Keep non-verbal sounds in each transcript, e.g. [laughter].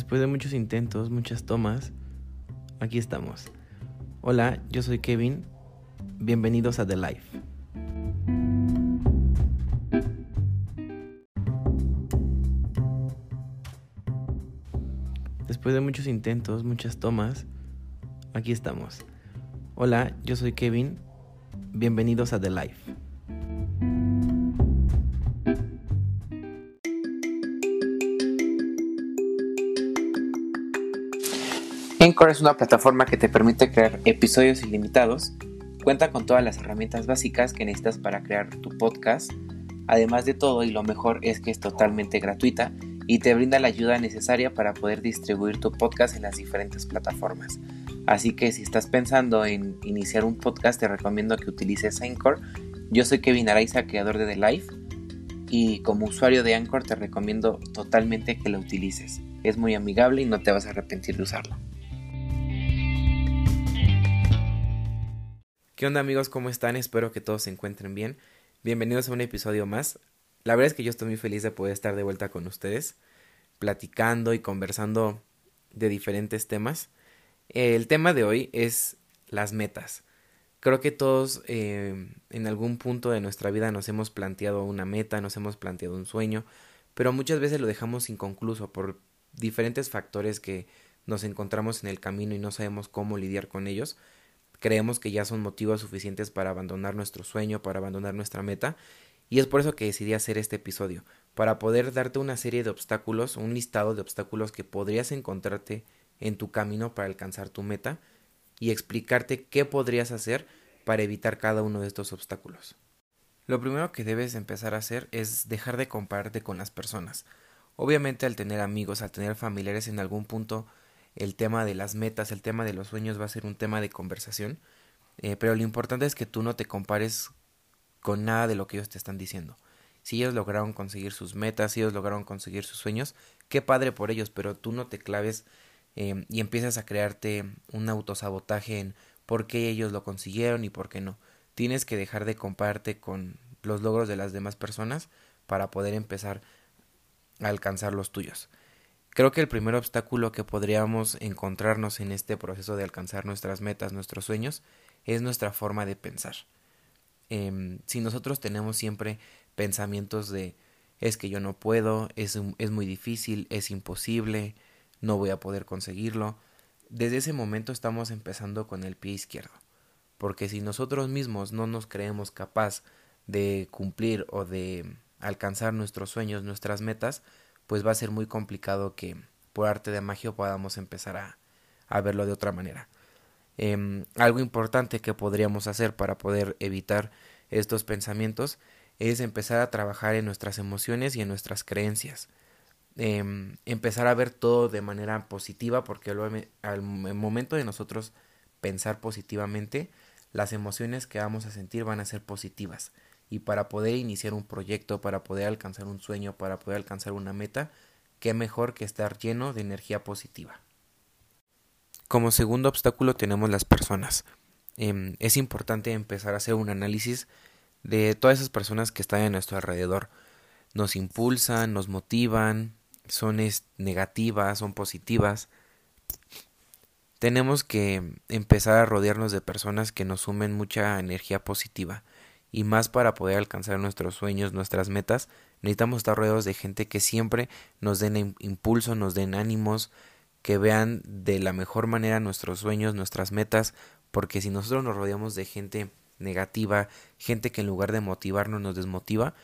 Después de muchos intentos, muchas tomas, aquí estamos. Hola, yo soy Kevin. Bienvenidos a The Life. Después de muchos intentos, muchas tomas, aquí estamos. Hola, yo soy Kevin. Bienvenidos a The Life. Encore es una plataforma que te permite crear episodios ilimitados. Cuenta con todas las herramientas básicas que necesitas para crear tu podcast. Además de todo, y lo mejor es que es totalmente gratuita y te brinda la ayuda necesaria para poder distribuir tu podcast en las diferentes plataformas. Así que si estás pensando en iniciar un podcast, te recomiendo que utilices Anchor. Yo soy Kevin Araiza, creador de The Life, y como usuario de Anchor te recomiendo totalmente que lo utilices. Es muy amigable y no te vas a arrepentir de usarlo. ¿Qué onda amigos? ¿Cómo están? Espero que todos se encuentren bien. Bienvenidos a un episodio más. La verdad es que yo estoy muy feliz de poder estar de vuelta con ustedes, platicando y conversando de diferentes temas. El tema de hoy es las metas. Creo que todos eh, en algún punto de nuestra vida nos hemos planteado una meta, nos hemos planteado un sueño, pero muchas veces lo dejamos inconcluso por diferentes factores que nos encontramos en el camino y no sabemos cómo lidiar con ellos creemos que ya son motivos suficientes para abandonar nuestro sueño, para abandonar nuestra meta. Y es por eso que decidí hacer este episodio, para poder darte una serie de obstáculos, un listado de obstáculos que podrías encontrarte en tu camino para alcanzar tu meta y explicarte qué podrías hacer para evitar cada uno de estos obstáculos. Lo primero que debes empezar a hacer es dejar de compararte con las personas. Obviamente al tener amigos, al tener familiares en algún punto el tema de las metas, el tema de los sueños va a ser un tema de conversación, eh, pero lo importante es que tú no te compares con nada de lo que ellos te están diciendo. Si ellos lograron conseguir sus metas, si ellos lograron conseguir sus sueños, qué padre por ellos, pero tú no te claves eh, y empiezas a crearte un autosabotaje en por qué ellos lo consiguieron y por qué no. Tienes que dejar de compararte con los logros de las demás personas para poder empezar a alcanzar los tuyos. Creo que el primer obstáculo que podríamos encontrarnos en este proceso de alcanzar nuestras metas, nuestros sueños, es nuestra forma de pensar. Em, si nosotros tenemos siempre pensamientos de es que yo no puedo, es, es muy difícil, es imposible, no voy a poder conseguirlo, desde ese momento estamos empezando con el pie izquierdo. Porque si nosotros mismos no nos creemos capaz de cumplir o de alcanzar nuestros sueños, nuestras metas, pues va a ser muy complicado que por arte de magia podamos empezar a, a verlo de otra manera. Em, algo importante que podríamos hacer para poder evitar estos pensamientos es empezar a trabajar en nuestras emociones y en nuestras creencias. Em, empezar a ver todo de manera positiva porque al momento de nosotros pensar positivamente, las emociones que vamos a sentir van a ser positivas y para poder iniciar un proyecto, para poder alcanzar un sueño, para poder alcanzar una meta, qué mejor que estar lleno de energía positiva. Como segundo obstáculo tenemos las personas. Em, es importante empezar a hacer un análisis de todas esas personas que están a nuestro alrededor. Nos impulsan, nos motivan, son negativas, son positivas. Tenemos que empezar a rodearnos de personas que nos sumen mucha energía positiva y más para poder alcanzar nuestros sueños, nuestras metas, necesitamos estar rodeados de gente que siempre nos den impulso, nos den ánimos, que vean de la mejor manera nuestros sueños, nuestras metas, porque si nosotros nos rodeamos de gente negativa, gente que en lugar de motivarnos nos desmotiva,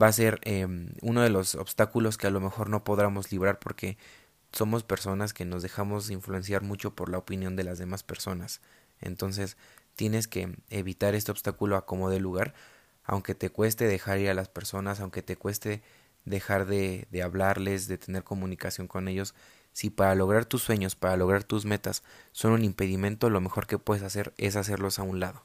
va a ser em, uno de los obstáculos que a lo mejor no podamos librar porque somos personas que nos dejamos influenciar mucho por la opinión de las demás personas. Entonces, tienes que evitar este obstáculo a como de lugar, aunque te cueste dejar ir a las personas, aunque te cueste dejar de, de hablarles, de tener comunicación con ellos, si para lograr tus sueños, para lograr tus metas son un impedimento, lo mejor que puedes hacer es hacerlos a un lado.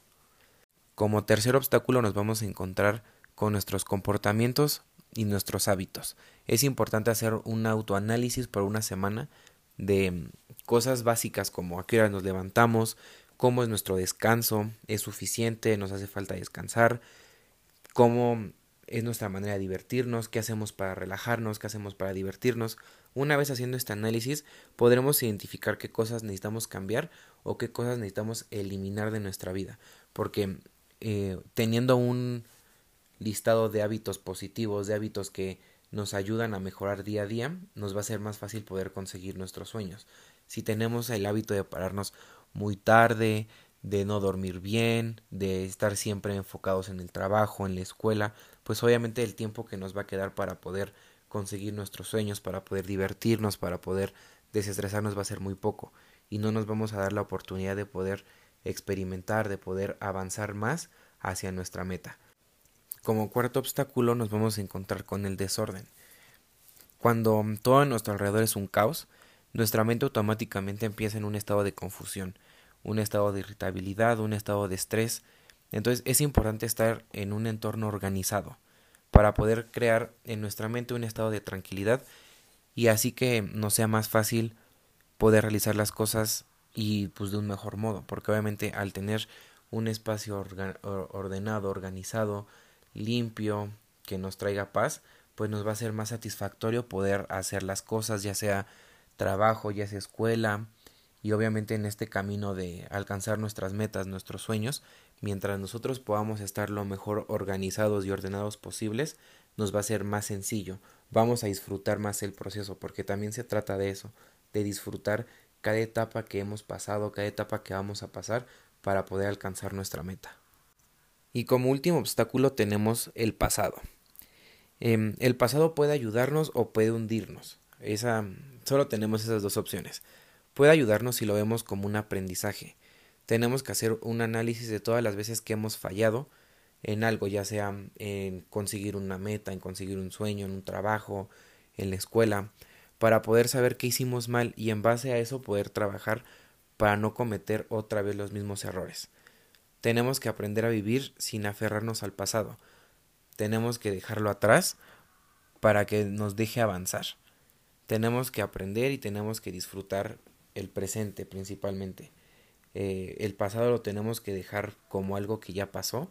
Como tercer obstáculo nos vamos a encontrar con nuestros comportamientos y nuestros hábitos. Es importante hacer un autoanálisis por una semana de cosas básicas como a qué hora nos levantamos, cómo es nuestro descanso, es suficiente, nos hace falta descansar, cómo es nuestra manera de divertirnos, qué hacemos para relajarnos, qué hacemos para divertirnos. Una vez haciendo este análisis, podremos identificar qué cosas necesitamos cambiar o qué cosas necesitamos eliminar de nuestra vida. Porque eh, teniendo un listado de hábitos positivos, de hábitos que nos ayudan a mejorar día a día, nos va a ser más fácil poder conseguir nuestros sueños. Si tenemos el hábito de pararnos muy tarde, de no dormir bien, de estar siempre enfocados en el trabajo, en la escuela, pues obviamente el tiempo que nos va a quedar para poder conseguir nuestros sueños, para poder divertirnos, para poder desestresarnos va a ser muy poco y no nos vamos a dar la oportunidad de poder experimentar, de poder avanzar más hacia nuestra meta. Como cuarto obstáculo nos vamos a encontrar con el desorden. Cuando todo a nuestro alrededor es un caos, nuestra mente automáticamente empieza en un estado de confusión, un estado de irritabilidad, un estado de estrés. Entonces es importante estar en un entorno organizado para poder crear en nuestra mente un estado de tranquilidad y así que nos sea más fácil poder realizar las cosas y pues de un mejor modo, porque obviamente al tener un espacio ordenado, organizado, limpio, que nos traiga paz, pues nos va a ser más satisfactorio poder hacer las cosas, ya sea trabajo, ya sea escuela, y obviamente en este camino de alcanzar nuestras metas, nuestros sueños, mientras nosotros podamos estar lo mejor organizados y ordenados posibles, nos va a ser más sencillo, vamos a disfrutar más el proceso, porque también se trata de eso, de disfrutar cada etapa que hemos pasado, cada etapa que vamos a pasar para poder alcanzar nuestra meta. Y como último obstáculo tenemos el pasado. Em, el pasado puede ayudarnos o puede hundirnos. Esa, solo tenemos esas dos opciones. Puede ayudarnos si lo vemos como un aprendizaje. Tenemos que hacer un análisis de todas las veces que hemos fallado en algo, ya sea en conseguir una meta, en conseguir un sueño, en un trabajo, en la escuela, para poder saber qué hicimos mal y en base a eso poder trabajar para no cometer otra vez los mismos errores. Tenemos que aprender a vivir sin aferrarnos al pasado. Tenemos que dejarlo atrás para que nos deje avanzar. Tenemos que aprender y tenemos que disfrutar el presente principalmente. Eh, el pasado lo tenemos que dejar como algo que ya pasó.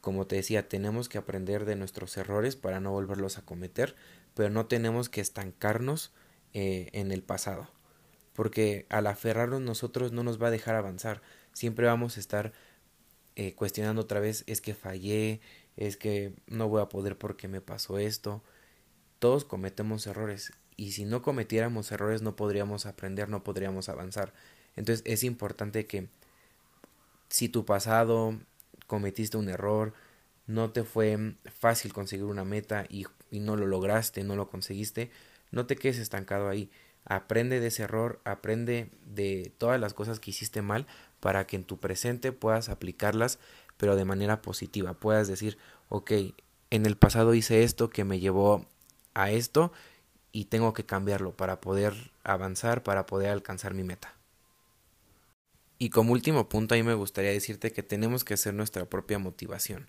Como te decía, tenemos que aprender de nuestros errores para no volverlos a cometer, pero no tenemos que estancarnos eh, en el pasado. Porque al aferrarnos nosotros no nos va a dejar avanzar. Siempre vamos a estar eh, cuestionando otra vez, es que fallé, es que no voy a poder porque me pasó esto. Todos cometemos errores y si no cometiéramos errores no podríamos aprender, no podríamos avanzar. Entonces es importante que si tu pasado cometiste un error, no te fue fácil conseguir una meta y, no lo lograste, no lo conseguiste, no te quedes estancado ahí. Aprende de ese error, aprende de todas las cosas que hiciste mal para que en tu presente puedas aplicarlas, pero de manera positiva. Puedas decir, ok, en el pasado hice esto que me llevó a esto y tengo que cambiarlo para poder avanzar, para poder alcanzar mi meta. Y como último punto, ahí me gustaría decirte que tenemos que hacer nuestra propia motivación.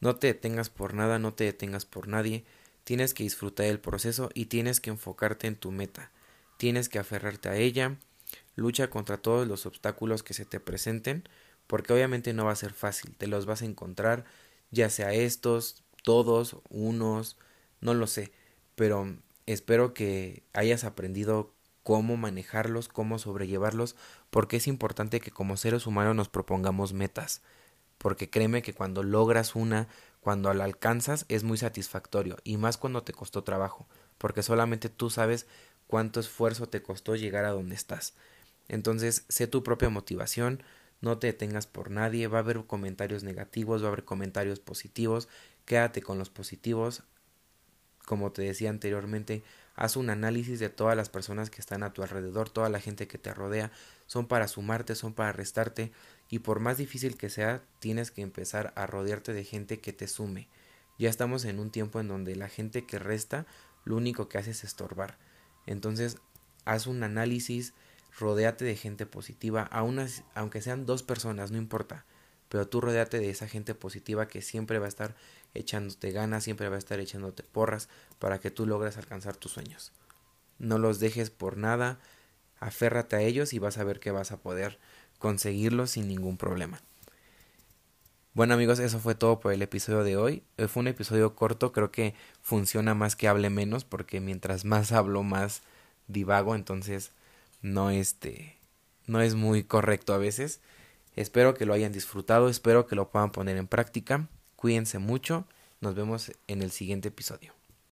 No te detengas por nada, no te detengas por nadie, tienes que disfrutar del proceso y tienes que enfocarte en tu meta. Tienes que aferrarte a ella, lucha contra todos los obstáculos que se te presenten, porque obviamente no va a ser fácil, te los vas a encontrar, ya sea estos, todos, unos, no lo sé, pero espero que hayas aprendido cómo manejarlos, cómo sobrellevarlos, porque es importante que como seres humanos nos propongamos metas, porque créeme que cuando logras una, cuando la alcanzas, es muy satisfactorio, y más cuando te costó trabajo, porque solamente tú sabes cuánto esfuerzo te costó llegar a donde estás. Entonces, sé tu propia motivación, no te detengas por nadie, va a haber comentarios negativos, va a haber comentarios positivos, quédate con los positivos. Como te decía anteriormente, haz un análisis de todas las personas que están a tu alrededor, toda la gente que te rodea, son para sumarte, son para restarte, y por más difícil que sea, tienes que empezar a rodearte de gente que te sume. Ya estamos en un tiempo en donde la gente que resta, lo único que hace es estorbar. Entonces, haz un análisis, rodéate de gente positiva, aunque sean dos personas, no importa, pero tú rodéate de esa gente positiva que siempre va a estar echándote ganas, siempre va a estar echándote porras para que tú logres alcanzar tus sueños. No los dejes por nada, aférrate a ellos y vas a ver que vas a poder conseguirlos sin ningún problema. Bueno amigos, eso fue todo por el episodio de hoy. Eh, fue un episodio corto, creo que funciona más que hable menos, porque mientras más [laughs] hablo, más divago, entonces no este no es muy correcto a veces. Espero que lo hayan disfrutado, espero que lo puedan poner en práctica. Cuídense mucho. Nos vemos en el siguiente episodio.